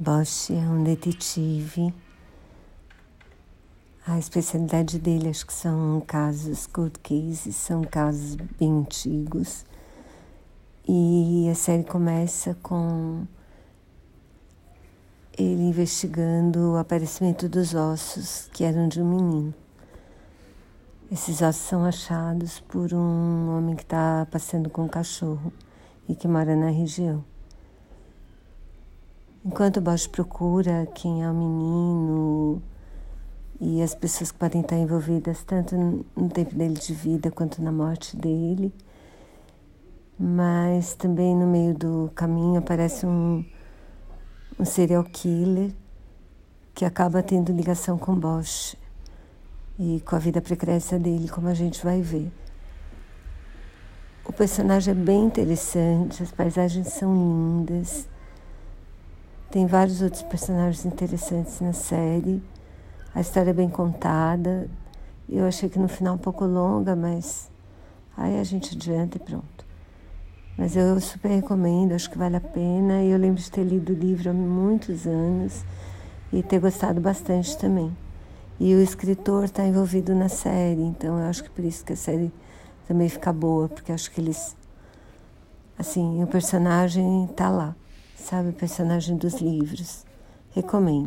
Bosch é um detetive. A especialidade dele acho que são casos cold cases, são casos bem antigos. E a série começa com ele investigando o aparecimento dos ossos que eram de um menino. Esses ossos são achados por um homem que está passeando com um cachorro e que mora na região. Enquanto Bosch procura quem é o menino e as pessoas que podem estar envolvidas tanto no tempo dele de vida quanto na morte dele, mas também no meio do caminho aparece um, um serial killer que acaba tendo ligação com Bosch e com a vida pregressa dele, como a gente vai ver. O personagem é bem interessante, as paisagens são lindas. Tem vários outros personagens interessantes na série. A história é bem contada. Eu achei que no final um pouco longa, mas aí a gente adianta e pronto. Mas eu super recomendo, acho que vale a pena. Eu lembro de ter lido o livro há muitos anos e ter gostado bastante também. E o escritor está envolvido na série, então eu acho que por isso que a série também fica boa, porque acho que eles. Assim, o personagem está lá sabe, personagem dos livros. Recomendo.